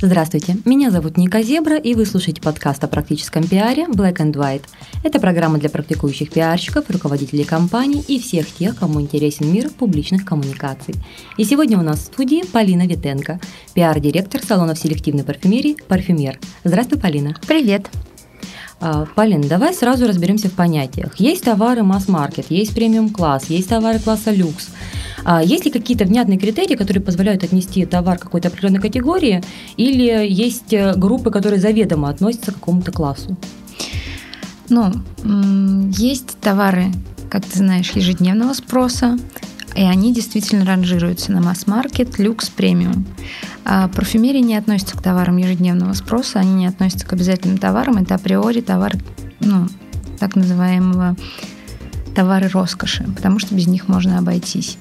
Здравствуйте, меня зовут Ника Зебра, и вы слушаете подкаст о практическом пиаре Black and White. Это программа для практикующих пиарщиков, руководителей компаний и всех тех, кому интересен мир публичных коммуникаций. И сегодня у нас в студии Полина Витенко, пиар-директор салонов селективной парфюмерии «Парфюмер». Здравствуй, Полина. Привет. А, Полин, давай сразу разберемся в понятиях. Есть товары масс-маркет, есть премиум-класс, есть товары класса люкс. А есть ли какие-то внятные критерии, которые позволяют отнести товар к какой-то определенной категории, или есть э, группы, которые заведомо относятся к какому-то классу? Ну, есть товары, как ты знаешь, ежедневного спроса, и они действительно ранжируются на масс-маркет, люкс, премиум. А парфюмерия не относится к товарам ежедневного спроса, они не относятся к обязательным товарам, это априори товар, ну, так называемого товары роскоши, потому что без них можно обойтись.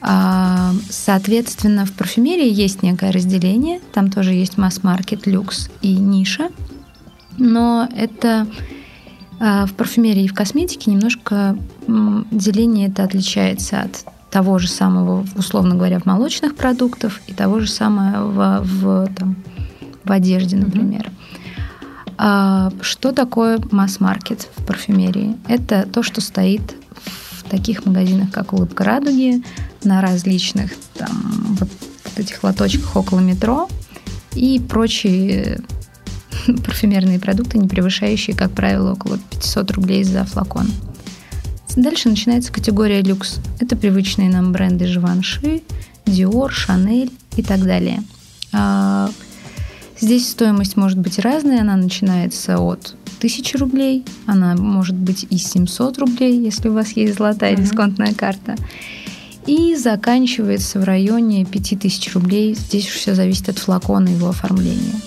А, соответственно, в парфюмерии есть некое разделение, там тоже есть масс-маркет, люкс и ниша, но это а, в парфюмерии и в косметике немножко деление это отличается от того же самого, условно говоря, в молочных продуктах и того же самого в, в, там, в одежде, например. Mm-hmm. А, что такое масс-маркет в парфюмерии? Это то, что стоит в таких магазинах, как «Улыбка радуги», на различных там, вот, вот этих лоточках около метро и прочие парфюмерные продукты, не превышающие, как правило, около 500 рублей за флакон. Дальше начинается категория люкс. Это привычные нам бренды Живанши, Dior, Chanel и так далее. А, здесь стоимость может быть разная, она начинается от 1000 рублей, она может быть и 700 рублей, если у вас есть золотая mm-hmm. дисконтная карта, и заканчивается в районе 5000 рублей. Здесь все зависит от флакона и его оформления.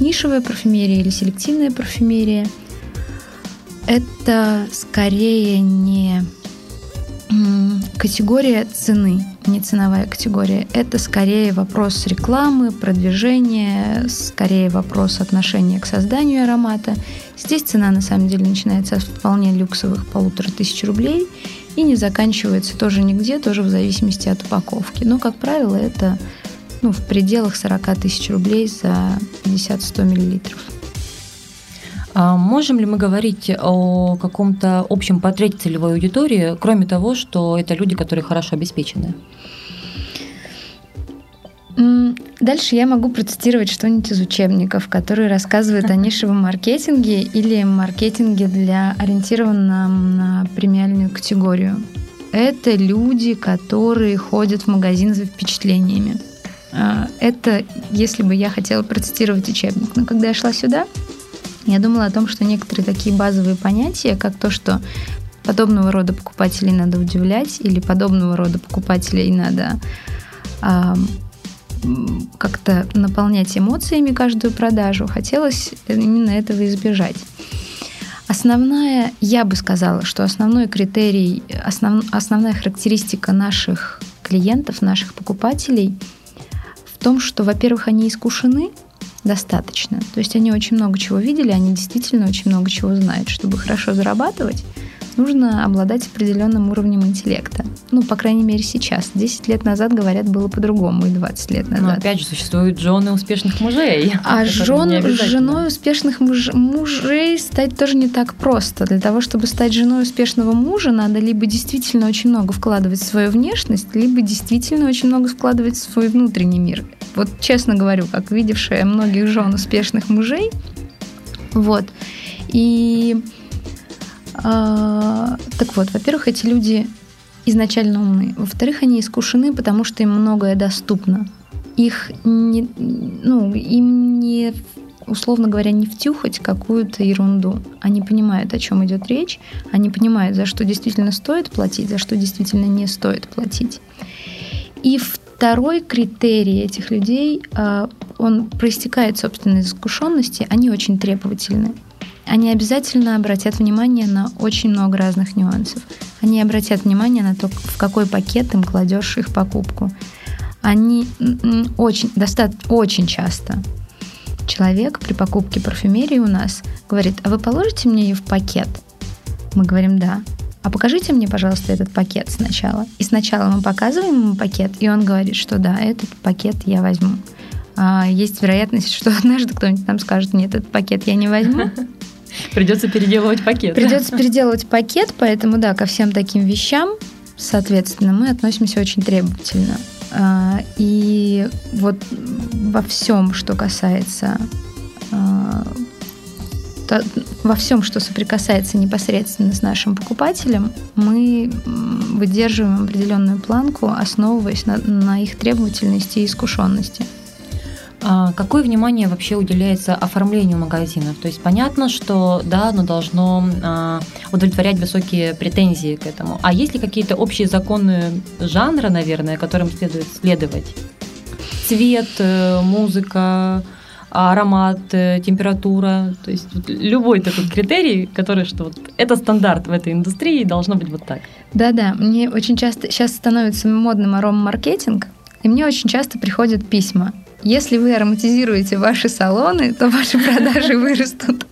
Нишевая парфюмерия или селективная парфюмерия – это скорее не категория цены, не ценовая категория. Это скорее вопрос рекламы, продвижения, скорее вопрос отношения к созданию аромата. Здесь цена на самом деле начинается от вполне люксовых полутора тысяч рублей и не заканчивается тоже нигде, тоже в зависимости от упаковки. Но, как правило, это ну, в пределах 40 тысяч рублей за 50-100 миллилитров. А можем ли мы говорить о каком-то общем портрете целевой аудитории, кроме того, что это люди, которые хорошо обеспечены? Дальше я могу процитировать что-нибудь из учебников, которые рассказывают о нишевом маркетинге или маркетинге для ориентированном на премиальную категорию. Это люди, которые ходят в магазин за впечатлениями. А, это, если бы я хотела процитировать учебник. Но когда я шла сюда, я думала о том, что некоторые такие базовые понятия, как то, что подобного рода покупателей надо удивлять или подобного рода покупателей надо э, как-то наполнять эмоциями каждую продажу, хотелось именно этого избежать. Основная, я бы сказала, что основной критерий, основ, основная характеристика наших клиентов, наших покупателей в том, что, во-первых, они искушены – достаточно. То есть они очень много чего видели, они действительно очень много чего знают. Чтобы хорошо зарабатывать, нужно обладать определенным уровнем интеллекта. Ну, по крайней мере, сейчас. 10 лет назад, говорят, было по-другому, и 20 лет назад. Но опять же, существуют жены успешных мужей. А жен, женой успешных муж, мужей стать тоже не так просто. Для того, чтобы стать женой успешного мужа, надо либо действительно очень много вкладывать в свою внешность, либо действительно очень много вкладывать в свой внутренний мир. Вот честно говорю, как видевшая многих жен успешных мужей, вот. И э, так вот, во-первых, эти люди изначально умны. Во-вторых, они искушены, потому что им многое доступно. Их не, ну, им не условно говоря, не втюхать какую-то ерунду. Они понимают, о чем идет речь, они понимают, за что действительно стоит платить, за что действительно не стоит платить. И второй критерий этих людей, а, он проистекает, собственно, из искушенности, они очень требовательны. Они обязательно обратят внимание на очень много разных нюансов. Они обратят внимание на то, в какой пакет им кладешь их покупку. они очень, достаточно, очень часто человек при покупке парфюмерии у нас говорит, а вы положите мне ее в пакет? Мы говорим, да. А покажите мне, пожалуйста, этот пакет сначала. И сначала мы показываем ему пакет, и он говорит, что да, этот пакет я возьму. А есть вероятность, что однажды кто-нибудь там скажет, нет, этот пакет я не возьму. Придется переделывать пакет. Придется переделывать пакет, поэтому да, ко всем таким вещам, соответственно, мы относимся очень требовательно. А, и вот во всем, что касается во всем, что соприкасается непосредственно с нашим покупателем, мы выдерживаем определенную планку, основываясь на, на их требовательности и искушенности. А какое внимание вообще уделяется оформлению магазинов? То есть понятно, что да, оно должно а, удовлетворять высокие претензии к этому. А есть ли какие-то общие законы жанра, наверное, которым следует следовать? Цвет, э, музыка, аромат, э, температура, то есть вот любой такой критерий, который, что вот это стандарт в этой индустрии, должно быть вот так. Да-да, мне очень часто сейчас становится модным аромамаркетинг, и мне очень часто приходят письма если вы ароматизируете ваши салоны, то ваши продажи вырастут.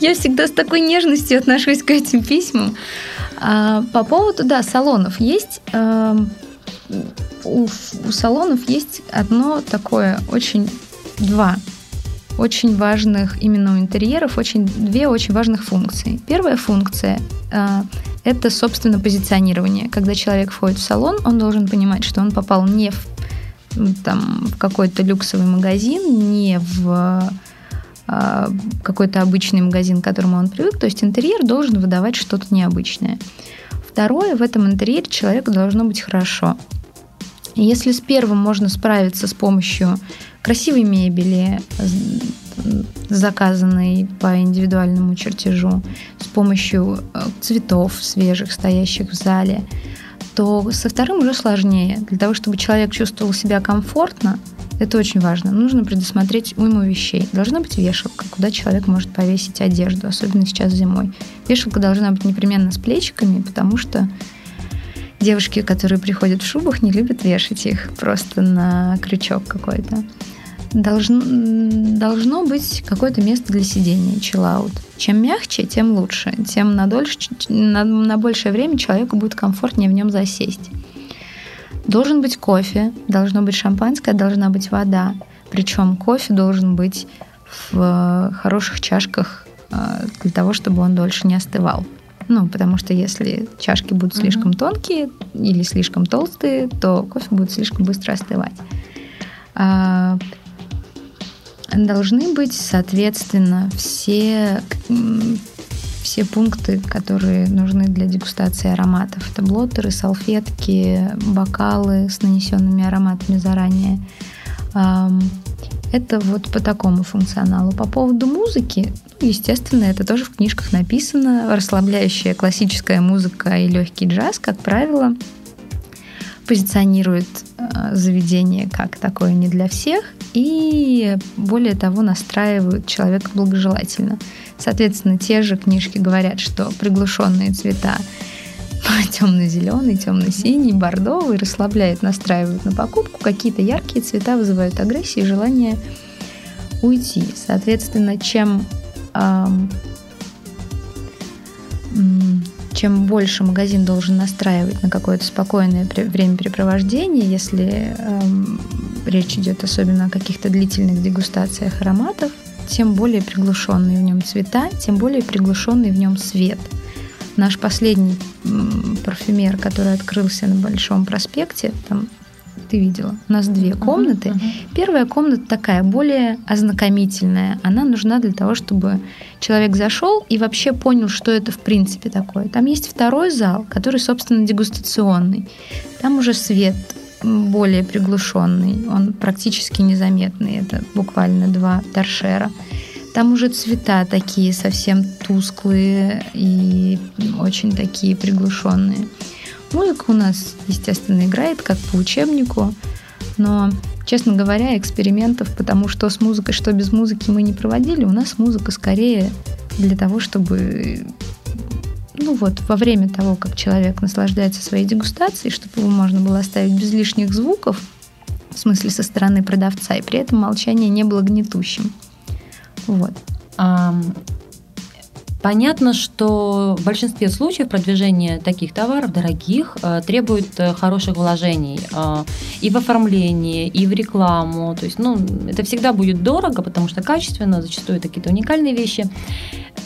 Я всегда с такой нежностью отношусь к этим письмам. А, по поводу, да, салонов есть... А, у, у салонов есть одно такое очень... Два очень важных именно у интерьеров, очень, две очень важных функции. Первая функция э, это, собственно, позиционирование. Когда человек входит в салон, он должен понимать, что он попал не в там, в какой-то люксовый магазин, не в а, какой-то обычный магазин, к которому он привык. То есть интерьер должен выдавать что-то необычное. Второе, в этом интерьере человеку должно быть хорошо. Если с первым можно справиться с помощью красивой мебели, заказанной по индивидуальному чертежу, с помощью э, цветов свежих, стоящих в зале, то со вторым уже сложнее. Для того, чтобы человек чувствовал себя комфортно, это очень важно. Нужно предусмотреть уйму вещей. Должна быть вешалка, куда человек может повесить одежду, особенно сейчас зимой. Вешалка должна быть непременно с плечиками, потому что девушки, которые приходят в шубах, не любят вешать их просто на крючок какой-то должно, должно быть какое-то место для сидения, чиллаут. Чем мягче, тем лучше. Тем на, дольше, на, на большее время человеку будет комфортнее в нем засесть. Должен быть кофе, должно быть шампанское, должна быть вода. Причем кофе должен быть в хороших чашках э, для того, чтобы он дольше не остывал. Ну, потому что если чашки будут слишком mm-hmm. тонкие или слишком толстые, то кофе будет слишком быстро остывать. А, должны быть, соответственно, все, все пункты, которые нужны для дегустации ароматов. Это блоттеры, салфетки, бокалы с нанесенными ароматами заранее. Это вот по такому функционалу. По поводу музыки, ну, естественно, это тоже в книжках написано. Расслабляющая классическая музыка и легкий джаз, как правило, позиционирует э, заведение как такое не для всех и более того настраивают человека благожелательно. Соответственно, те же книжки говорят, что приглушенные цвета темно-зеленый, темно-синий, бордовый расслабляют, настраивают на покупку. Какие-то яркие цвета вызывают агрессию и желание уйти. Соответственно, чем эм, чем больше магазин должен настраивать на какое-то спокойное времяпрепровождение, если эм, речь идет особенно о каких-то длительных дегустациях ароматов, тем более приглушенные в нем цвета, тем более приглушенный в нем свет. Наш последний парфюмер, который открылся на Большом проспекте, там ты видела. У нас две комнаты. Uh-huh, uh-huh. Первая комната такая более ознакомительная. Она нужна для того, чтобы человек зашел и вообще понял, что это в принципе такое. Там есть второй зал, который, собственно, дегустационный. Там уже свет более приглушенный, он практически незаметный. Это буквально два торшера. Там уже цвета такие совсем тусклые и очень такие приглушенные. Музыка у нас, естественно, играет как по учебнику, но, честно говоря, экспериментов, потому что с музыкой, что без музыки мы не проводили, у нас музыка скорее для того, чтобы ну вот, во время того, как человек наслаждается своей дегустацией, чтобы его можно было оставить без лишних звуков, в смысле со стороны продавца, и при этом молчание не было гнетущим. Вот. Понятно, что в большинстве случаев продвижение таких товаров, дорогих, э, требует э, хороших вложений э, и в оформление, и в рекламу. То есть, ну, это всегда будет дорого, потому что качественно, зачастую это какие-то уникальные вещи.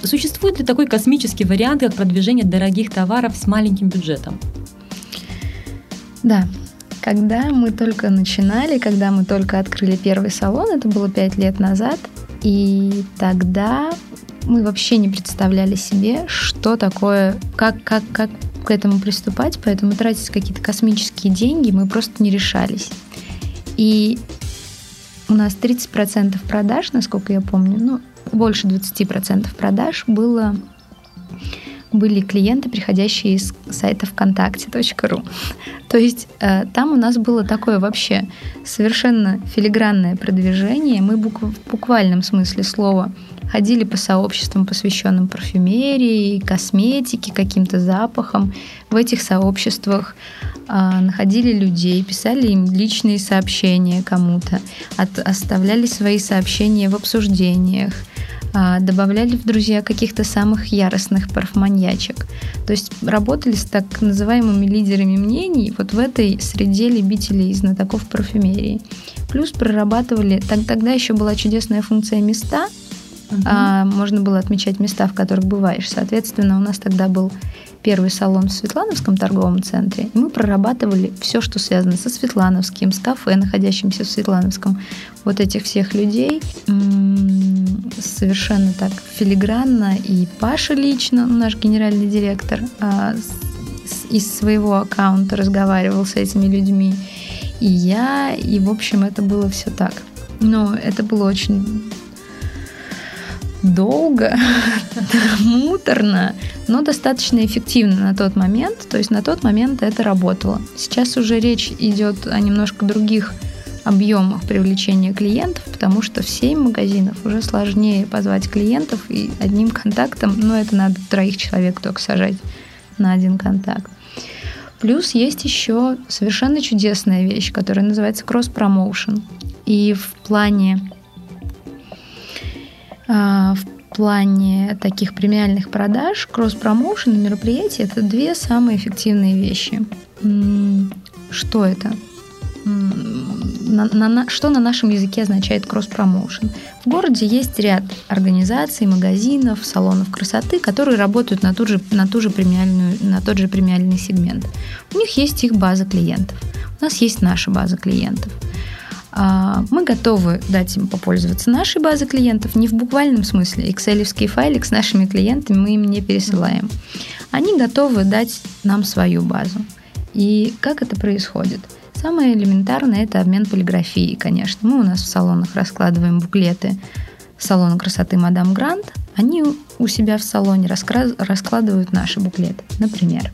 Существует ли такой космический вариант, как продвижение дорогих товаров с маленьким бюджетом? Да, когда мы только начинали, когда мы только открыли первый салон, это было пять лет назад, и тогда мы вообще не представляли себе, что такое, как, как, как к этому приступать, поэтому тратить какие-то космические деньги мы просто не решались. И у нас 30% продаж, насколько я помню, ну, больше 20% продаж было были клиенты, приходящие из сайта ВКонтакте.ру. То есть э, там у нас было такое вообще совершенно филигранное продвижение. Мы в буквальном смысле слова ходили по сообществам, посвященным парфюмерии, косметике, каким-то запахам. В этих сообществах э, находили людей, писали им личные сообщения кому-то, оставляли свои сообщения в обсуждениях, добавляли в друзья каких-то самых яростных парфманьячек. То есть работали с так называемыми лидерами мнений вот в этой среде любителей и знатоков парфюмерии. Плюс прорабатывали, так, тогда еще была чудесная функция места – А, можно было отмечать места, в которых бываешь. Соответственно, у нас тогда был первый салон в Светлановском торговом центре, и мы прорабатывали все, что связано со Светлановским, с кафе, находящимся в Светлановском. Вот этих всех людей совершенно так филигранно и Паша лично, наш генеральный директор, а, из своего аккаунта разговаривал с этими людьми. И я, и в общем это было все так. Но это было очень долго, муторно, но достаточно эффективно на тот момент. То есть на тот момент это работало. Сейчас уже речь идет о немножко других объемах привлечения клиентов, потому что в 7 магазинов уже сложнее позвать клиентов и одним контактом, ну это надо троих человек только сажать на один контакт. Плюс есть еще совершенно чудесная вещь, которая называется кросс-промоушен. И в плане в плане таких премиальных продаж, кросс-промоушен и мероприятия – это две самые эффективные вещи. Что это? На, на, что на нашем языке означает кросс-промоушен? В городе есть ряд организаций, магазинов, салонов красоты, которые работают на, ту же, на, ту же премиальную, на тот же премиальный сегмент. У них есть их база клиентов. У нас есть наша база клиентов – а, мы готовы дать им попользоваться нашей базой клиентов, не в буквальном смысле. Excel файлик с нашими клиентами мы им не пересылаем. Они готовы дать нам свою базу. И как это происходит? Самое элементарное – это обмен полиграфией, конечно. Мы у нас в салонах раскладываем буклеты салона красоты «Мадам Грант», они у себя в салоне раскладывают наши буклеты, например.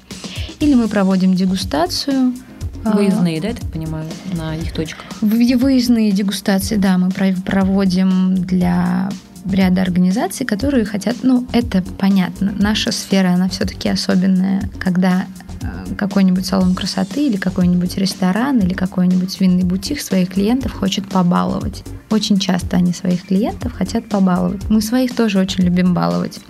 Или мы проводим дегустацию – а. Выездные, да, я так понимаю, на их точках? Выездные дегустации, да, мы проводим для ряда организаций, которые хотят, ну, это понятно, наша сфера, она все-таки особенная, когда э, какой-нибудь салон красоты или какой-нибудь ресторан или какой-нибудь винный бутик своих клиентов хочет побаловать. Очень часто они своих клиентов хотят побаловать. Мы своих тоже очень любим баловать.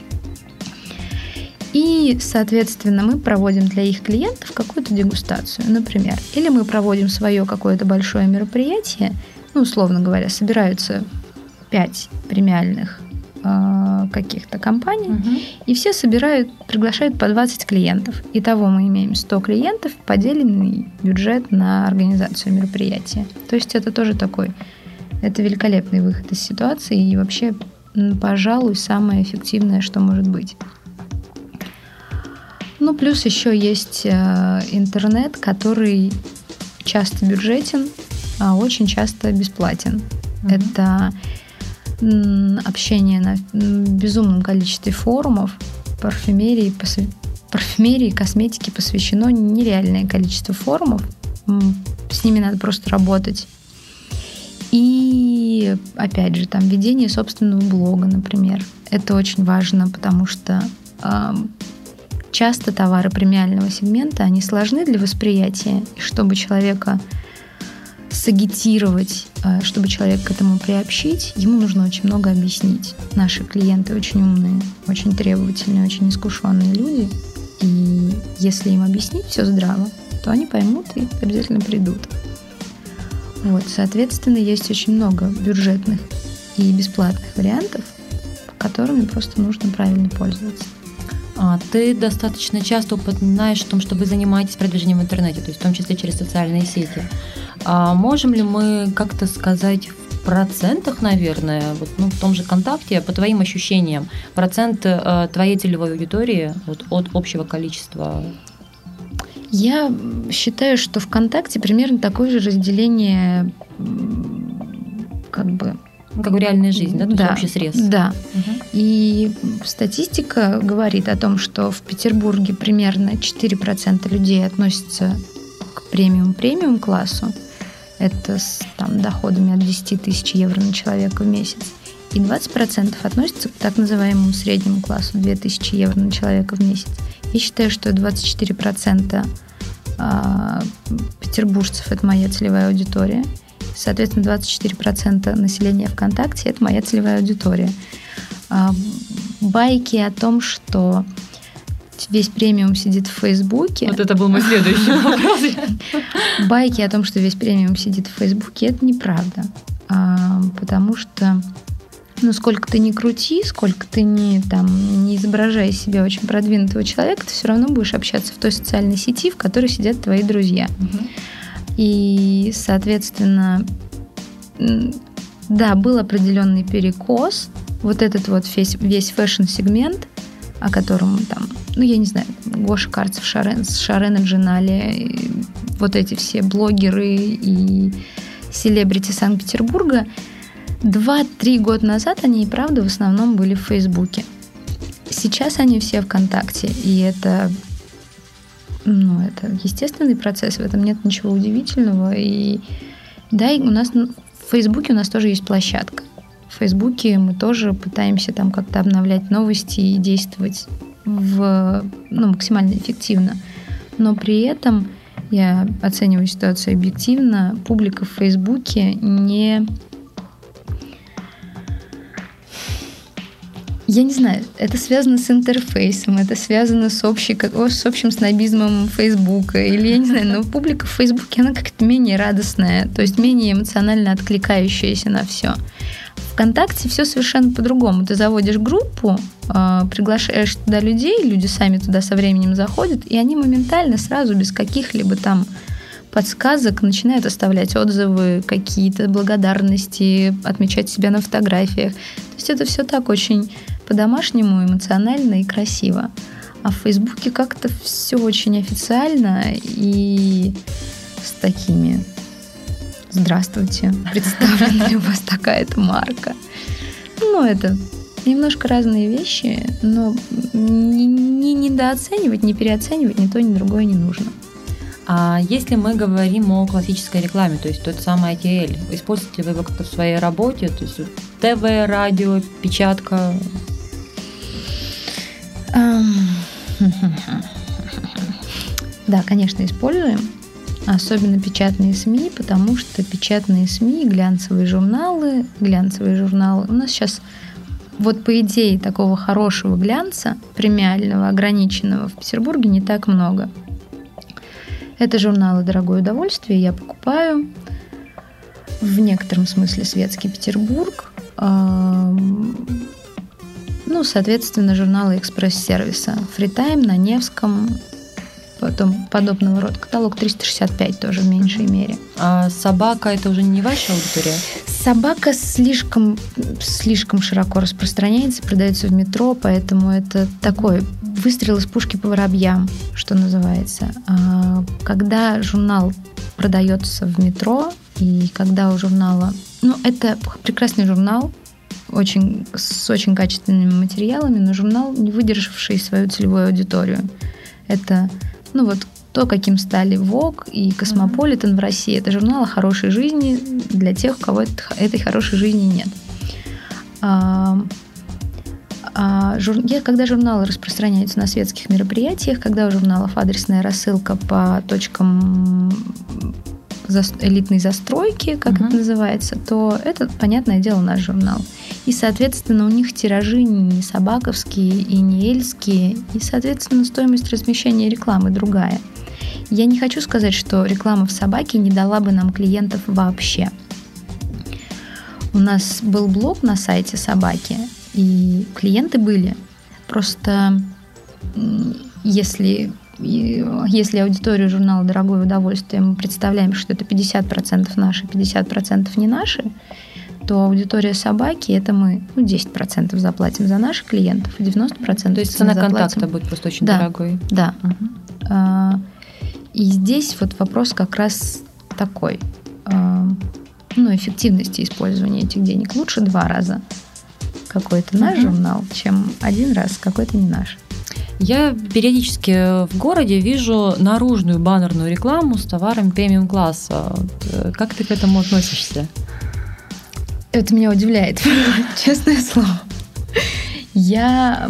И, соответственно, мы проводим для их клиентов какую-то дегустацию, например. Или мы проводим свое какое-то большое мероприятие, ну, условно говоря, собираются пять премиальных э, каких-то компаний, угу. и все собирают, приглашают по 20 клиентов. Итого мы имеем 100 клиентов, поделенный бюджет на организацию мероприятия. То есть это тоже такой, это великолепный выход из ситуации и вообще, пожалуй, самое эффективное, что может быть. Ну, плюс еще есть э, интернет, который часто бюджетен, а очень часто бесплатен. Mm-hmm. Это общение на безумном количестве форумов парфюмерии, парфюмерии, косметики посвящено нереальное количество форумов. С ними надо просто работать. И, опять же, там ведение собственного блога, например. Это очень важно, потому что Часто товары премиального сегмента, они сложны для восприятия, и чтобы человека сагитировать, э, чтобы человек к этому приобщить, ему нужно очень много объяснить. Наши клиенты очень умные, очень требовательные, очень искушенные люди. И если им объяснить все здраво, то они поймут и обязательно придут. Вот, соответственно, есть очень много бюджетных и бесплатных вариантов, которыми просто нужно правильно пользоваться. А, ты достаточно часто упоминаешь о том, что вы занимаетесь продвижением в интернете, то есть в том числе через социальные сети. А можем ли мы как-то сказать в процентах, наверное, вот, ну, в том же ВКонтакте, по твоим ощущениям, процент э, твоей целевой аудитории вот, от общего количества я считаю, что ВКонтакте примерно такое же разделение как бы как в реальной жизни, да, то да, есть общий срез. Да. Угу. И статистика говорит о том, что в Петербурге примерно 4% людей относятся к премиум-премиум классу. Это с там, доходами от 10 тысяч евро на человека в месяц. И 20% относятся к так называемому среднему классу 2000 евро на человека в месяц. Я считаю, что 24% а, петербуржцев – это моя целевая аудитория – Соответственно, 24% населения ВКонтакте – это моя целевая аудитория. А, байки о том, что весь премиум сидит в Фейсбуке. Вот это был мой следующий вопрос. Байки о том, что весь премиум сидит в Фейсбуке, это неправда. А, потому что ну, сколько ты не крути, сколько ты не, там, не изображая себя очень продвинутого человека, ты все равно будешь общаться в той социальной сети, в которой сидят твои друзья. Угу. И, соответственно, да, был определенный перекос. Вот этот вот весь, весь fashion-сегмент, о котором там, ну, я не знаю, Гоша Карцев, Шарен, Шарена Джинали, вот эти все блогеры и селебрити Санкт-Петербурга, два-три года назад они и правда в основном были в Фейсбуке. Сейчас они все ВКонтакте, и это ну, это естественный процесс, в этом нет ничего удивительного. И да, и у нас в Фейсбуке у нас тоже есть площадка. В Фейсбуке мы тоже пытаемся там как-то обновлять новости и действовать в, ну, максимально эффективно. Но при этом я оцениваю ситуацию объективно. Публика в Фейсбуке не Я не знаю, это связано с интерфейсом, это связано с, общей, с общим снобизмом Фейсбука, или я не знаю, но публика в Фейсбуке, она как-то менее радостная, то есть менее эмоционально откликающаяся на все. ВКонтакте все совершенно по-другому. Ты заводишь группу, а, приглашаешь туда людей, люди сами туда со временем заходят, и они моментально сразу без каких-либо там подсказок начинают оставлять отзывы, какие-то благодарности, отмечать себя на фотографиях. То есть это все так очень по-домашнему, эмоционально и красиво. А в Фейсбуке как-то все очень официально и с такими «Здравствуйте, представлена ли у вас такая-то марка?» Ну, это немножко разные вещи, но не, не недооценивать, не переоценивать ни то, ни другое не нужно. А если мы говорим о классической рекламе, то есть тот самый ATL, используете ли вы его как-то в своей работе, то есть ТВ, радио, печатка, да, конечно, используем. Особенно печатные СМИ, потому что печатные СМИ, глянцевые журналы, глянцевые журналы. У нас сейчас вот по идее такого хорошего глянца, премиального, ограниченного в Петербурге не так много. Это журналы «Дорогое удовольствие», я покупаю. В некотором смысле «Светский Петербург». Ну, соответственно, журналы экспресс-сервиса. Фритайм на Невском, потом подобного рода каталог 365 тоже в меньшей мере. А собака это уже не ваша аудитория? Собака слишком, слишком широко распространяется, продается в метро, поэтому это такой выстрел из пушки по воробьям, что называется. А когда журнал продается в метро, и когда у журнала... Ну, это прекрасный журнал, очень, с очень качественными материалами, но журнал, не выдержавший свою целевую аудиторию. Это, ну вот, то, каким стали Vogue и Cosmopolitan mm-hmm. в России. Это журнал о хорошей жизни для тех, у кого этой хорошей жизни нет. А, а, жур... Я, когда журналы распространяются на светских мероприятиях, когда у журналов адресная рассылка по точкам элитной застройки, как uh-huh. это называется, то это, понятное дело, наш журнал. И, соответственно, у них тиражи не собаковские и не эльские, и, соответственно, стоимость размещения рекламы другая. Я не хочу сказать, что реклама в собаке не дала бы нам клиентов вообще. У нас был блог на сайте собаки, и клиенты были. Просто если если аудиторию журнала «Дорогое удовольствие» мы представляем, что это 50% наши, 50% не наши, то аудитория собаки это мы ну, 10% заплатим за наших клиентов, 90% То есть цена контакта будет просто очень да, дорогой. Да. Угу. И здесь вот вопрос как раз такой. А, ну, эффективности использования этих денег. Лучше два раза какой-то наш угу. журнал, чем один раз какой-то не наш. Я периодически в городе вижу наружную баннерную рекламу с товаром премиум класса. Э, как ты к этому относишься? Это меня удивляет, честное слово. Я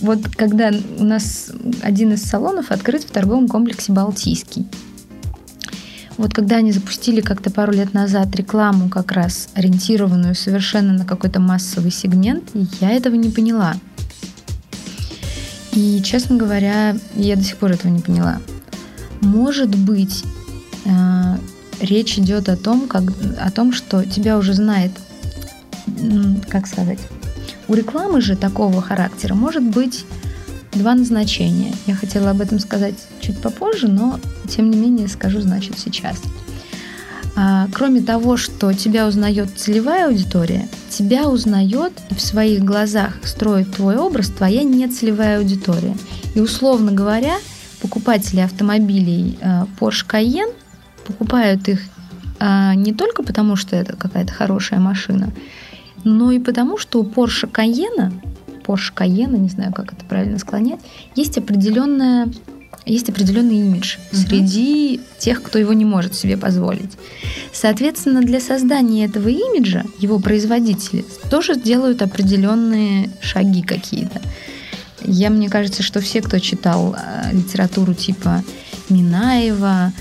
вот когда у нас один из салонов открыт в торговом комплексе Балтийский. Вот когда они запустили как-то пару лет назад рекламу, как раз ориентированную совершенно на какой-то массовый сегмент, я этого не поняла. И, честно говоря, я до сих пор этого не поняла. Может быть, э, речь идет о том, как, о том, что тебя уже знает, как сказать, у рекламы же такого характера может быть два назначения. Я хотела об этом сказать чуть попозже, но тем не менее скажу, значит, сейчас. А, кроме того, что тебя узнает целевая аудитория, тебя узнает и в своих глазах строит твой образ твоя нецелевая аудитория. И условно говоря, покупатели автомобилей э, Porsche Cayenne покупают их а, не только потому, что это какая-то хорошая машина, но и потому, что у Porsche Cayenne, Porsche Cayenne, не знаю, как это правильно склонять, есть определенная есть определенный имидж угу. среди тех, кто его не может себе позволить. Соответственно, для создания этого имиджа его производители тоже делают определенные шаги какие-то. Я, мне кажется, что все, кто читал э, литературу типа Минаева,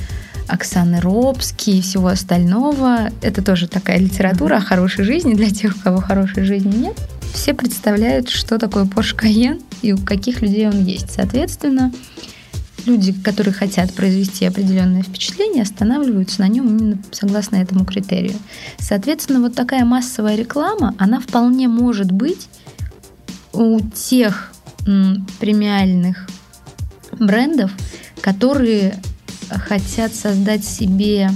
Оксаны Робски и всего остального, это тоже такая литература о хорошей жизни для тех, у кого хорошей жизни нет. Все представляют, что такое Porsche Cayenne и у каких людей он есть. Соответственно, люди, которые хотят произвести определенное впечатление, останавливаются на нем именно согласно этому критерию. Соответственно, вот такая массовая реклама, она вполне может быть у тех премиальных брендов, которые хотят создать себе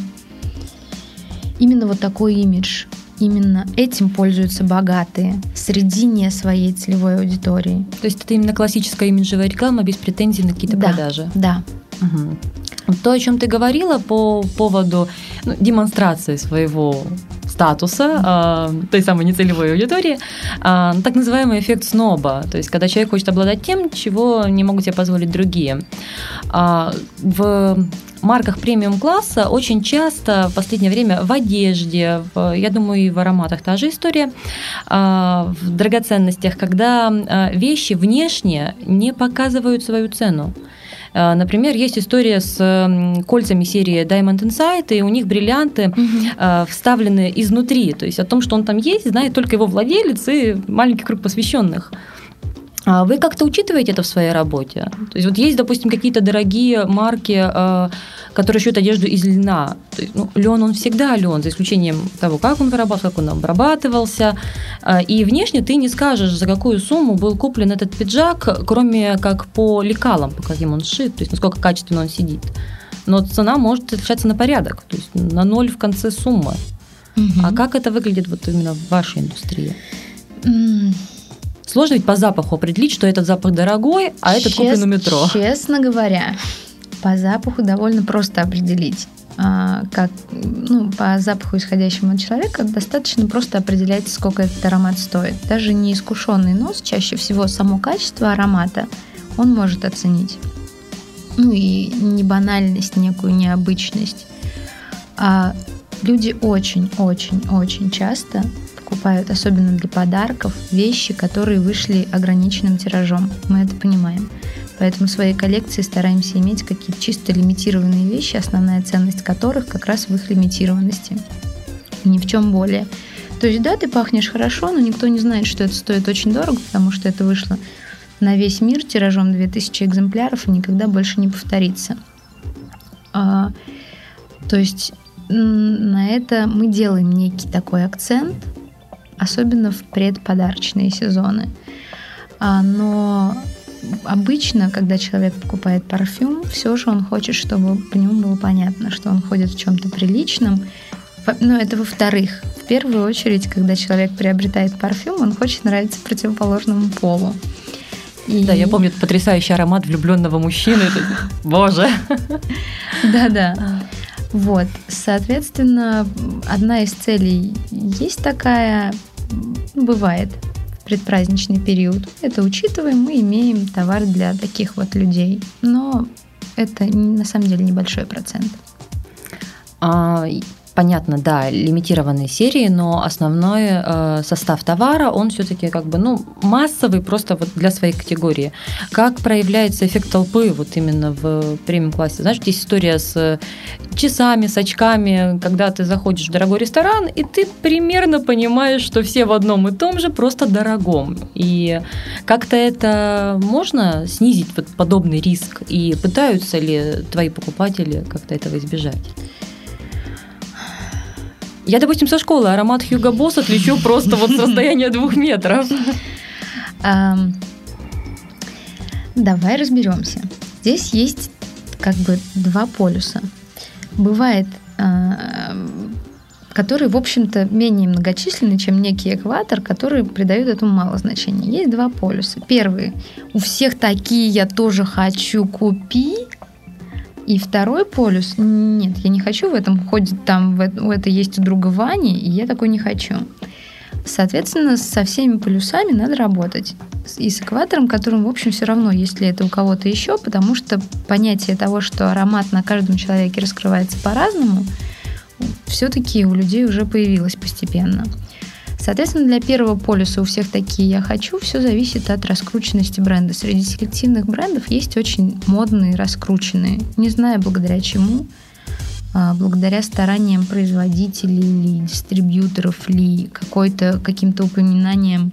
именно вот такой имидж именно этим пользуются богатые среди не своей целевой аудитории. То есть это именно классическая имиджевая реклама без претензий на какие-то да, продажи. Да. Угу. То, о чем ты говорила по поводу ну, демонстрации своего статуса, э, той самой нецелевой аудитории, э, так называемый эффект сноба, то есть когда человек хочет обладать тем, чего не могут себе позволить другие. Э, в марках премиум-класса очень часто в последнее время в одежде, в, я думаю, и в ароматах та же история, в драгоценностях, когда вещи внешне не показывают свою цену. Э, например, есть история с кольцами серии Diamond Insight, и у них бриллианты угу. вставлены изнутри. То есть о том, что он там есть, знает только его владелец и маленький круг посвященных. А вы как-то учитываете это в своей работе? То есть вот есть, допустим, какие-то дорогие марки, э, которые шьют одежду из льна. То есть, ну, лен он всегда лен, за исключением того, как он вырабатывался, как он обрабатывался. Э, и внешне ты не скажешь, за какую сумму был куплен этот пиджак, кроме как по лекалам, по каким он шит, то есть насколько качественно он сидит. Но цена может отличаться на порядок, то есть на ноль в конце суммы. Угу. А как это выглядит вот именно в вашей индустрии? Сложно ведь по запаху определить, что этот запах дорогой, а этот Чест, куплен у метро. Честно говоря, по запаху довольно просто определить. А, как, ну, по запаху, исходящему от человека, достаточно просто определять, сколько этот аромат стоит. Даже неискушенный нос, чаще всего само качество аромата, он может оценить. Ну и не банальность, некую необычность. А люди очень-очень-очень часто покупают, особенно для подарков, вещи, которые вышли ограниченным тиражом. Мы это понимаем. Поэтому в своей коллекции стараемся иметь какие-то чисто лимитированные вещи, основная ценность которых как раз в их лимитированности. Ни в чем более. То есть, да, ты пахнешь хорошо, но никто не знает, что это стоит очень дорого, потому что это вышло на весь мир тиражом 2000 экземпляров и никогда больше не повторится. А, то есть на это мы делаем некий такой акцент, особенно в предподарочные сезоны. А, но обычно, когда человек покупает парфюм, все же он хочет, чтобы по нему было понятно, что он ходит в чем-то приличном. Но это во-вторых. В первую очередь, когда человек приобретает парфюм, он хочет нравиться противоположному полу. И... Да, я помню потрясающий аромат влюбленного мужчины. Боже. Да-да. Вот, соответственно, одна из целей есть такая, бывает в предпраздничный период. Это учитываем, мы имеем товар для таких вот людей. Но это на самом деле небольшой процент. А, понятно, да, лимитированные серии, но основной э, состав товара, он все-таки как бы, ну, массовый просто вот для своей категории. Как проявляется эффект толпы вот именно в премиум-классе? Знаешь, есть история с часами, с очками, когда ты заходишь в дорогой ресторан, и ты примерно понимаешь, что все в одном и том же, просто дорогом. И как-то это можно снизить, вот подобный риск? И пытаются ли твои покупатели как-то этого избежать? Я, допустим, со школы аромат Хьюго Босс отличу просто вот с расстояния двух метров. Давай разберемся. Здесь есть как бы два полюса. Бывает, а, которые, в общем-то, менее многочисленны, чем некий экватор, который придает этому мало значения. Есть два полюса. Первый. У всех такие я тоже хочу купить и второй полюс, нет, я не хочу в этом ходить, там в, это есть у друга Вани, и я такой не хочу. Соответственно, со всеми полюсами надо работать. И с экватором, которым, в общем, все равно, если это у кого-то еще, потому что понятие того, что аромат на каждом человеке раскрывается по-разному, все-таки у людей уже появилось постепенно. Соответственно, для первого полюса у всех такие «я хочу», все зависит от раскрученности бренда. Среди селективных брендов есть очень модные, раскрученные. Не знаю, благодаря чему, а, благодаря стараниям производителей или дистрибьюторов, ли какой-то каким-то упоминанием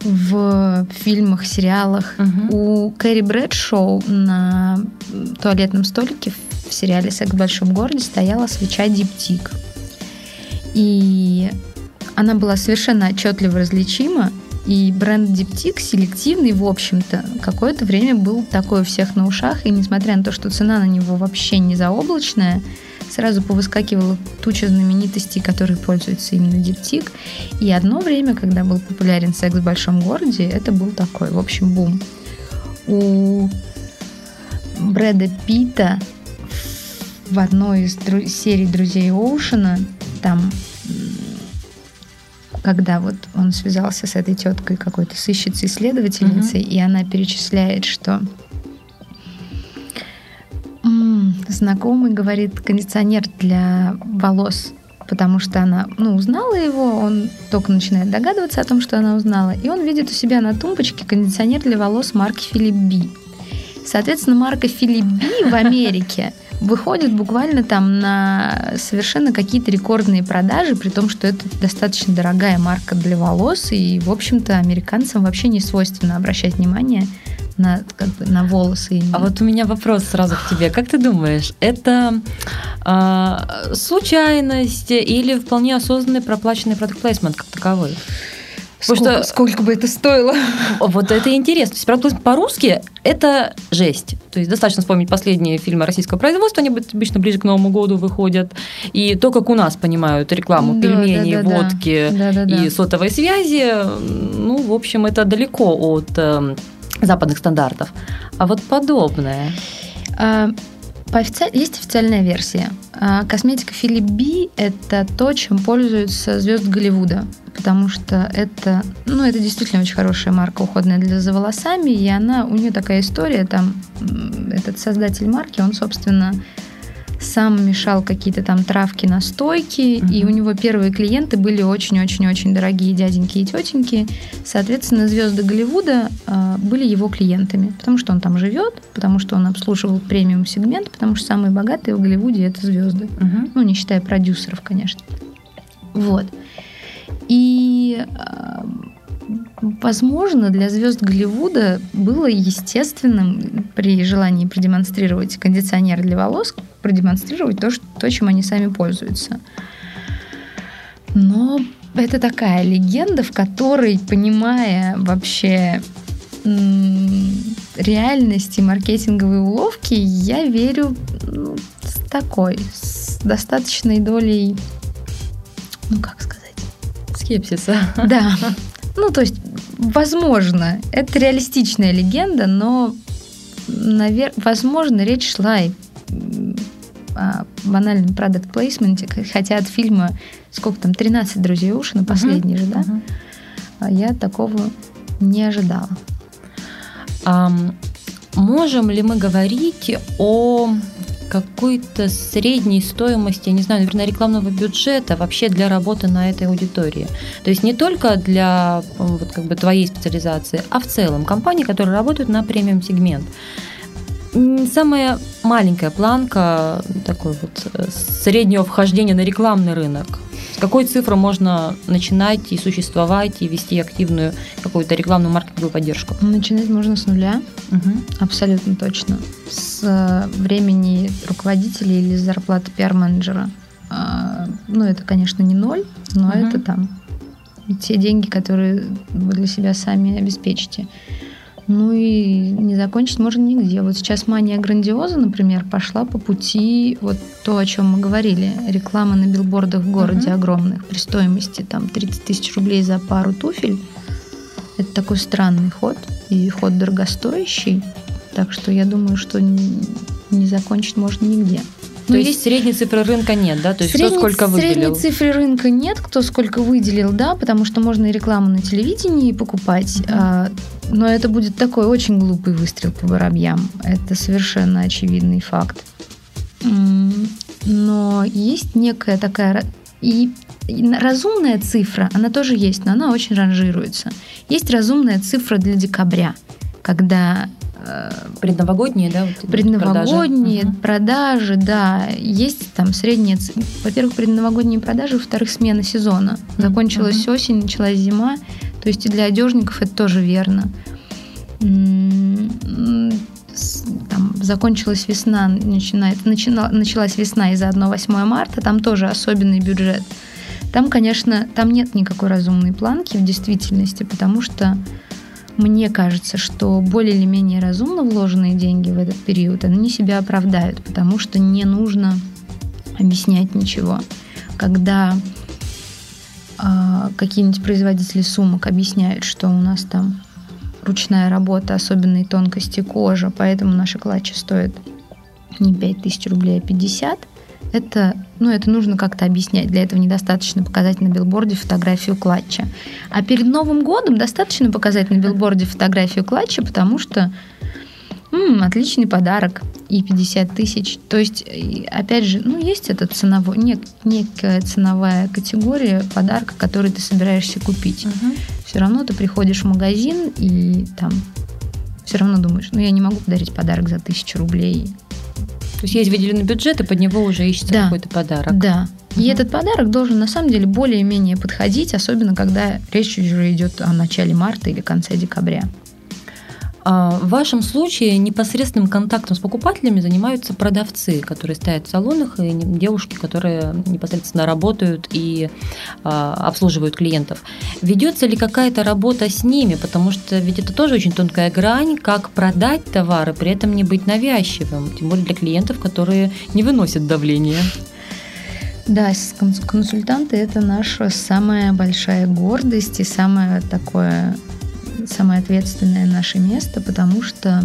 в фильмах, сериалах. Угу. У Кэрри Брэдшоу на туалетном столике в сериале «Секс в большом городе» стояла свеча Диптик. И она была совершенно отчетливо различима. И бренд Diptyque селективный, в общем-то, какое-то время был такой у всех на ушах, и несмотря на то, что цена на него вообще не заоблачная, сразу повыскакивала туча знаменитостей, которые пользуются именно Diptyque. И одно время, когда был популярен секс в большом городе, это был такой, в общем, бум. У Брэда Питта в одной из дру- серий «Друзей Оушена» там когда вот он связался с этой теткой какой-то сыщицей исследовательницей, mm-hmm. и она перечисляет, что м-м, знакомый говорит кондиционер для волос, потому что она ну, узнала его, он только начинает догадываться о том, что она узнала, и он видит у себя на тумбочке кондиционер для волос марки Филипп Би. Соответственно, марка Филипп Би в Америке выходит буквально там на совершенно какие-то рекордные продажи, при том, что это достаточно дорогая марка для волос, и, в общем-то, американцам вообще не свойственно обращать внимание на, как бы, на волосы. Именно. А вот у меня вопрос сразу к тебе. Как ты думаешь, это э, случайность или вполне осознанный проплаченный продукт плейсмент как таковой? Сколько, что, сколько бы это стоило? Вот это интересно. То есть, по-русски это жесть. То есть достаточно вспомнить последние фильмы российского производства, они обычно ближе к Новому году выходят. И то, как у нас понимают рекламу да, пельменей, да, да, водки да. Да, да, и сотовой связи, ну, в общем, это далеко от э, западных стандартов. А вот подобное. По офици... Есть официальная версия. А, косметика Филипп Би – это то, чем пользуются звезды Голливуда потому что это, ну, это действительно очень хорошая марка уходная для за волосами, и она, у нее такая история, там, этот создатель марки, он, собственно, сам мешал какие-то там травки, настойки, Мгм. и у него первые клиенты были очень-очень-очень дорогие дяденьки и тетеньки. Соответственно, звезды Голливуда а, были его клиентами, потому что он там живет, потому что он обслуживал премиум сегмент, потому что самые богатые в Голливуде это звезды. Мгм. Ну, не считая продюсеров, конечно. Вот. И, а, возможно, для звезд Голливуда было естественным при желании продемонстрировать кондиционер для волос, продемонстрировать то, что, то чем они сами пользуются. Но это такая легенда, в которой, понимая вообще реальность и маркетинговые уловки, я верю ну, с такой, с достаточной долей, ну как сказать, Скепсиса. да. Ну, то есть, возможно, это реалистичная легенда, но, навер... возможно, речь шла и о банальном продукт плейсменте, хотя от фильма сколько там, 13 друзей Ушина, последний же, да? А я такого не ожидала. Ам, можем ли мы говорить о какой-то средней стоимости, я не знаю, наверное, рекламного бюджета вообще для работы на этой аудитории? То есть не только для вот, как бы, твоей специализации, а в целом компании, которые работают на премиум-сегмент. Самая маленькая планка такой вот э, среднего вхождения на рекламный рынок. С какой цифры можно начинать и существовать, и вести активную какую-то рекламную маркетинговую поддержку? Начинать можно с нуля, Мгм. абсолютно точно. С э, времени руководителя или с зарплаты пиар-менеджера. А, Ну, это, конечно, не ноль, но Мгм. это там те деньги, которые вы для себя сами обеспечите. Ну и не закончить можно нигде. Вот сейчас мания грандиоза, например, пошла по пути вот то, о чем мы говорили. Реклама на билбордах в городе Мгм. огромных при стоимости там 30 тысяч рублей за пару туфель. Это такой странный ход и ход дорогостоящий. Так что я думаю, что не закончить можно нигде. Ну, есть есть средней цифры рынка нет, да? То есть Средней- кто сколько выделил? Средней цифры рынка нет, кто сколько выделил, да, потому что можно и рекламу на телевидении покупать, Мгм. а, но это будет такой очень глупый выстрел по воробьям. Это совершенно очевидный факт. Но есть некая такая... И и на- разумная цифра, она тоже есть, но она очень ранжируется. Есть разумная цифра для декабря, когда Предновогодние, да? вот Предновогодние продажи? продажи, да. Есть там средние... ц- Во-первых, предновогодние продажи, во-вторых, смена сезона. Закончилась осень, началась зима. То есть и для одежников это тоже верно. Там закончилась весна, начинает, начина- началась весна и заодно 8 марта, там тоже особенный бюджет. Там, конечно, там нет никакой разумной планки в действительности, потому что мне кажется, что более или менее разумно вложенные деньги в этот период, они себя оправдают, потому что не нужно объяснять ничего. Когда а, какие-нибудь производители сумок объясняют, что у нас там ручная работа особенной тонкости кожи, поэтому наши клатчи стоят не 5000 рублей, а 50, это, ну, это нужно как-то объяснять. Для этого недостаточно показать на билборде фотографию клатча. А перед Новым годом достаточно показать на билборде фотографию клатча, потому что м, отличный подарок и 50 тысяч. То есть, опять же, ну, есть этот ценовой, нек- некая ценовая категория подарка, который ты собираешься купить. Мгм. Все равно ты приходишь в магазин и там все равно думаешь, ну, я не могу подарить подарок за тысячу рублей. То есть есть выделенный бюджет, и под него уже ищется Да. какой-то подарок. Да. И этот подарок должен на самом деле более-менее подходить, особенно когда речь уже идет о начале марта или конце декабря. А в вашем случае непосредственным контактом с покупателями занимаются продавцы, которые стоят в салонах, и девушки, которые непосредственно работают и а, обслуживают клиентов. Ведется ли какая-то работа с ними? Потому что ведь это тоже очень тонкая грань, как продать товары, при этом не быть навязчивым, тем более для клиентов, которые не выносят давления. Да, консультанты это наша самая большая гордость и самое такое, самое ответственное наше место, потому что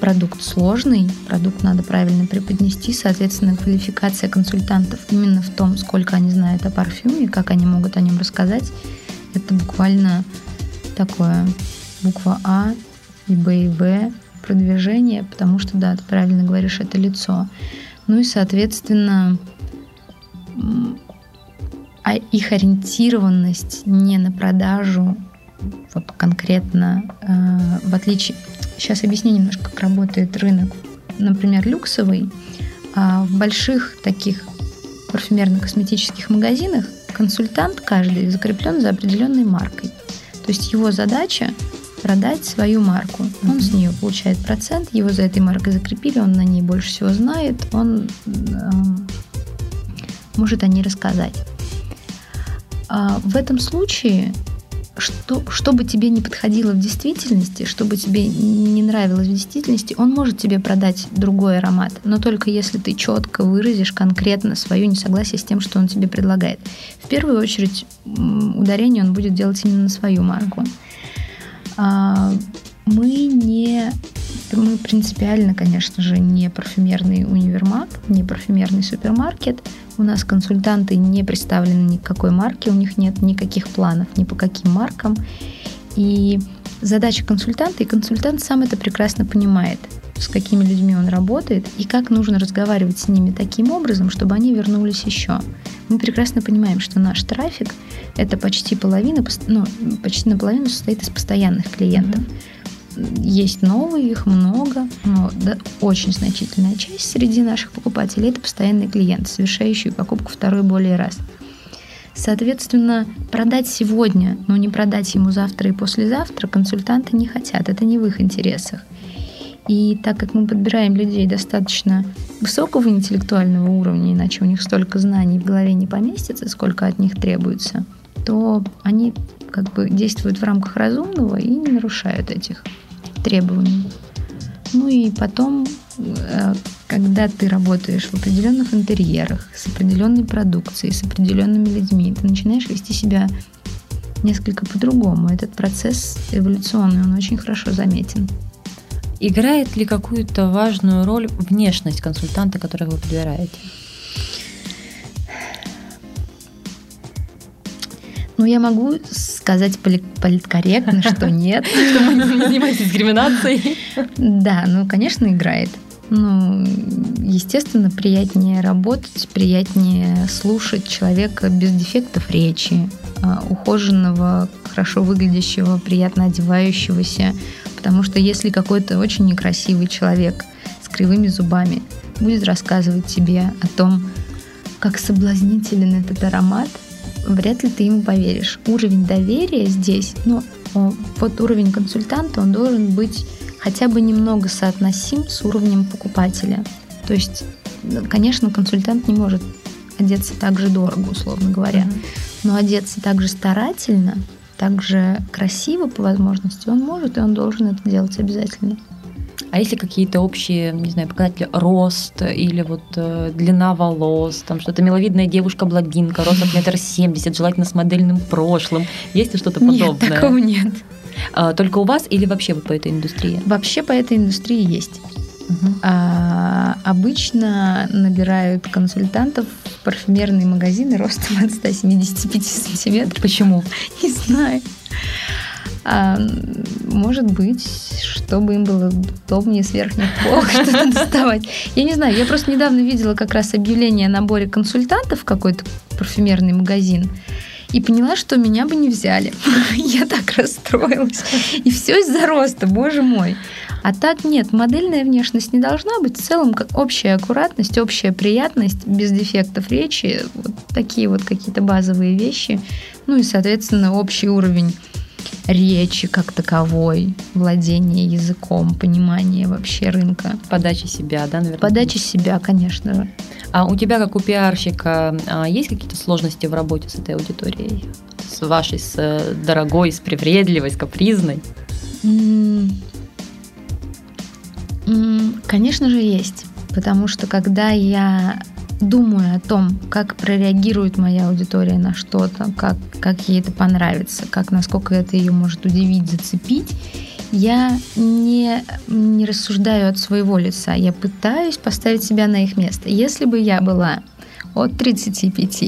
продукт сложный, продукт надо правильно преподнести, соответственно, квалификация консультантов именно в том, сколько они знают о парфюме, как они могут о нем рассказать, это буквально такое буква А и Б и В продвижение, потому что, да, ты правильно говоришь, это лицо. Ну и, соответственно, а их ориентированность не на продажу, вот конкретно, э, в отличие... Сейчас объясню немножко, как работает рынок. Например, люксовый. А в больших таких парфюмерно-косметических магазинах консультант каждый закреплен за определенной маркой. То есть его задача продать свою марку. Он mm-hmm. с нее получает процент, его за этой маркой закрепили, он на ней больше всего знает, он э, может о ней рассказать. А в этом случае что, что бы тебе не подходило в действительности, что бы тебе не нравилось в действительности, он может тебе продать другой аромат, но только если ты четко выразишь конкретно свое несогласие с тем, что он тебе предлагает. В первую очередь ударение он будет делать именно на свою марку. Мы не мы принципиально, конечно же, не парфюмерный универмаг, не парфюмерный супермаркет. У нас консультанты не представлены ни к какой марке, у них нет никаких планов ни по каким маркам. И задача консультанта, и консультант сам это прекрасно понимает, с какими людьми он работает и как нужно разговаривать с ними таким образом, чтобы они вернулись еще. Мы прекрасно понимаем, что наш трафик это почти половина, ну, почти наполовину состоит из постоянных клиентов. Mm-hmm есть новые, их много, но да, очень значительная часть среди наших покупателей это постоянный клиент, совершающий покупку второй более раз. Соответственно, продать сегодня, но не продать ему завтра и послезавтра консультанты не хотят, это не в их интересах. И так как мы подбираем людей достаточно высокого интеллектуального уровня, иначе у них столько знаний в голове не поместится, сколько от них требуется, то они как бы действуют в рамках разумного и не нарушают этих требований. Ну и потом, э, когда ты работаешь в определенных интерьерах, с определенной продукцией, с определенными людьми, ты начинаешь вести себя несколько по-другому. Этот процесс эволюционный, он очень хорошо заметен. Играет ли какую-то важную роль внешность консультанта, которого вы подбираете? Ну, я могу сказать политкорректно, что нет. Что мы не занимаемся дискриминацией. Да, ну, конечно, играет. Ну, естественно, приятнее работать, приятнее слушать человека без дефектов речи, а, ухоженного, хорошо выглядящего, приятно одевающегося. Потому что если какой-то очень некрасивый человек с кривыми зубами будет рассказывать тебе о том, как соблазнителен этот аромат – вряд ли ты ему поверишь. Уровень доверия здесь, ну, вот уровень консультанта, он должен быть хотя бы немного соотносим с уровнем покупателя. То есть, ну, конечно, консультант не может одеться так же дорого, условно говоря, но одеться так же старательно, так же красиво по возможности он может, и он должен это делать обязательно. А если какие-то общие, не знаю, показатели рост или вот э, длина волос, там что-то миловидная девушка-блондинка, рост от метр семьдесят, желательно с модельным прошлым. Есть ли что-то подобное? Нет, такого нет. А, только у вас или вообще вот по этой индустрии? Вообще по этой индустрии есть. Угу. А, обычно набирают консультантов в парфюмерные магазины ростом от 175 сантиметров. Почему? Не знаю. А, может быть, чтобы им было удобнее с верхних полок что-то доставать. Я не знаю, я просто недавно видела как раз объявление о наборе консультантов в какой-то парфюмерный магазин и поняла, что меня бы не взяли. Я так расстроилась. И все из-за роста, боже мой. А так нет, модельная внешность не должна быть. В целом, как общая аккуратность, общая приятность, без дефектов речи, вот такие вот какие-то базовые вещи. Ну и, соответственно, общий уровень речи как таковой, владение языком, понимание вообще рынка. Подача себя, да, наверное? Подача себя, конечно же. А у тебя, как у пиарщика, а, есть какие-то сложности в работе с этой аудиторией? С вашей, с дорогой, с привередливой, с капризной? Конечно же, есть. Потому что когда я думаю о том, как прореагирует моя аудитория на что-то, как, как ей это понравится, как насколько это ее может удивить, зацепить, я не, не рассуждаю от своего лица, я пытаюсь поставить себя на их место. Если бы я была от 35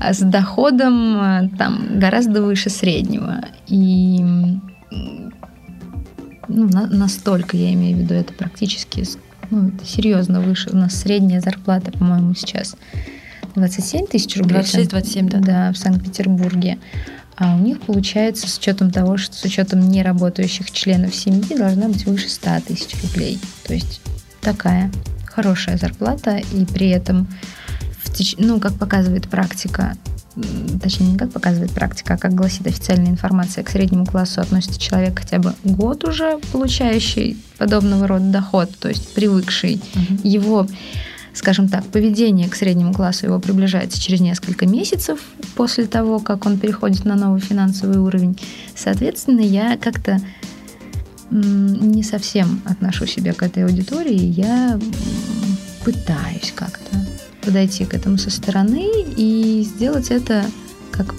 с доходом там, гораздо выше среднего и ну, на, настолько, я имею в виду, это практически, ну, это серьезно выше. У нас средняя зарплата, по-моему, сейчас 27 тысяч рублей. 26-27, да. Да, в Санкт-Петербурге. А у них получается с учетом того, что с учетом неработающих членов семьи должна быть выше 100 тысяч рублей. То есть такая хорошая зарплата, и при этом, в теч... ну, как показывает практика, точнее, не как показывает практика, а как гласит официальная информация, к среднему классу относится человек хотя бы год уже получающий подобного рода доход, то есть привыкший. Угу. Его скажем так, поведение к среднему классу его приближается через несколько месяцев после того, как он переходит на новый финансовый уровень. Соответственно, я как-то не совсем отношу себя к этой аудитории. Я пытаюсь как-то подойти к этому со стороны и сделать это, как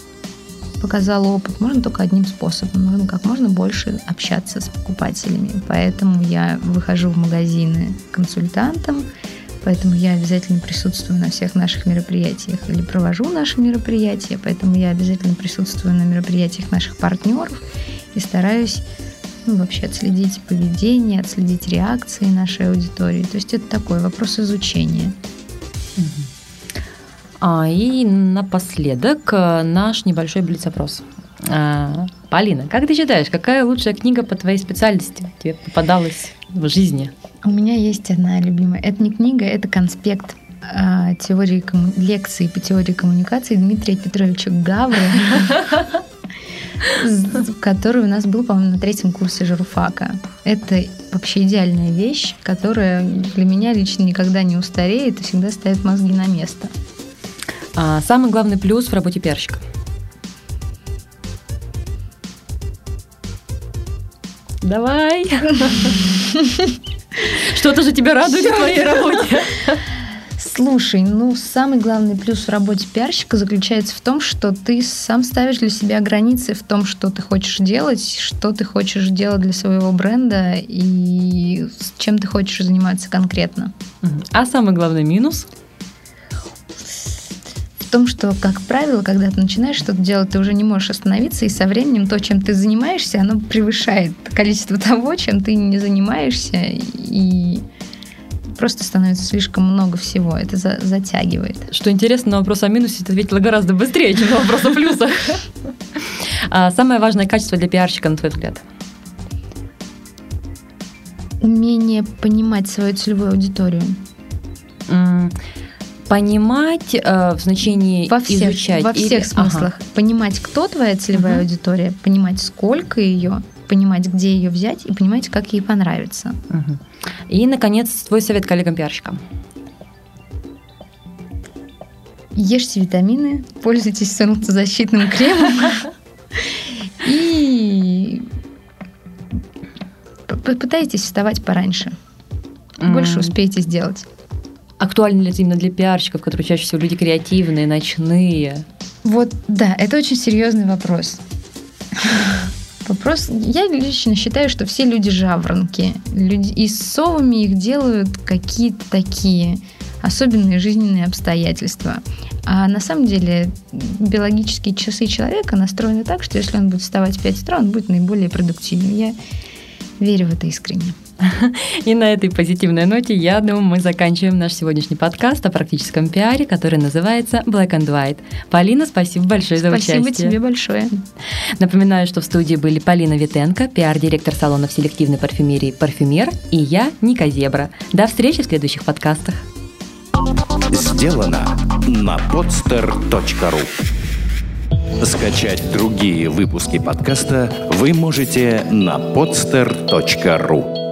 показал опыт, можно только одним способом. Нужно как можно больше общаться с покупателями. Поэтому я выхожу в магазины консультантом, поэтому я обязательно присутствую на всех наших мероприятиях или провожу наши мероприятия, поэтому я обязательно присутствую на мероприятиях наших партнеров и стараюсь ну, вообще отследить поведение, отследить реакции нашей аудитории. То есть это такой вопрос изучения. А, и напоследок э, наш небольшой блиц-опрос. А, Полина, как ты считаешь, какая лучшая книга по твоей специальности тебе попадалась в жизни? У меня есть одна любимая. Это не книга, это конспект а, теории комму... лекции по теории коммуникации Дмитрия Петровича Гавры, который у нас был, по-моему, на третьем курсе журфака. Это вообще идеальная вещь, которая для меня лично никогда не устареет и всегда ставит мозги на место. А самый главный плюс в работе пиарщика? Давай. Что-то же тебя радует в твоей работе. Слушай, ну самый главный плюс в работе пиарщика заключается в том, что ты сам ставишь для себя границы в том, что ты хочешь делать, что ты хочешь делать для своего бренда и чем ты хочешь заниматься конкретно. А самый главный минус? В том, что, как правило, когда ты начинаешь что-то делать, ты уже не можешь остановиться, и со временем то, чем ты занимаешься, оно превышает количество того, чем ты не занимаешься, и просто становится слишком много всего. Это за затягивает. Что интересно, на вопрос о минусе ты ответила гораздо быстрее, чем на вопрос о плюсах. А самое важное качество для пиарщика, на твой взгляд? Умение понимать свою целевую аудиторию. Понимать э, в значении во всех, изучать. Во всех или... смыслах. Ага. Понимать, кто твоя целевая угу. аудитория, понимать, сколько ее, понимать, где ее взять и понимать, как ей понравится. Угу. И, наконец, твой совет коллегам-пиарщикам. Ешьте витамины, пользуйтесь солнцезащитным кремом и попытайтесь вставать пораньше. Больше успеете сделать. Актуально ли это именно для пиарщиков, которые чаще всего люди креативные, ночные? Вот, да, это очень серьезный вопрос. Вопрос, я лично считаю, что все люди жаворонки. Люди, и с совами их делают какие-то такие особенные жизненные обстоятельства. А на самом деле биологические часы человека настроены так, что если он будет вставать в 5 утра, он будет наиболее продуктивным. Я верю в это искренне. И на этой позитивной ноте, я думаю, мы заканчиваем наш сегодняшний подкаст о практическом пиаре, который называется Black and White. Полина, спасибо большое спасибо за участие. Спасибо тебе большое. Напоминаю, что в студии были Полина Витенко, пиар-директор салонов селективной парфюмерии «Парфюмер» и я, Ника Зебра. До встречи в следующих подкастах. Сделано на podster.ru Скачать другие выпуски подкаста вы можете на podster.ru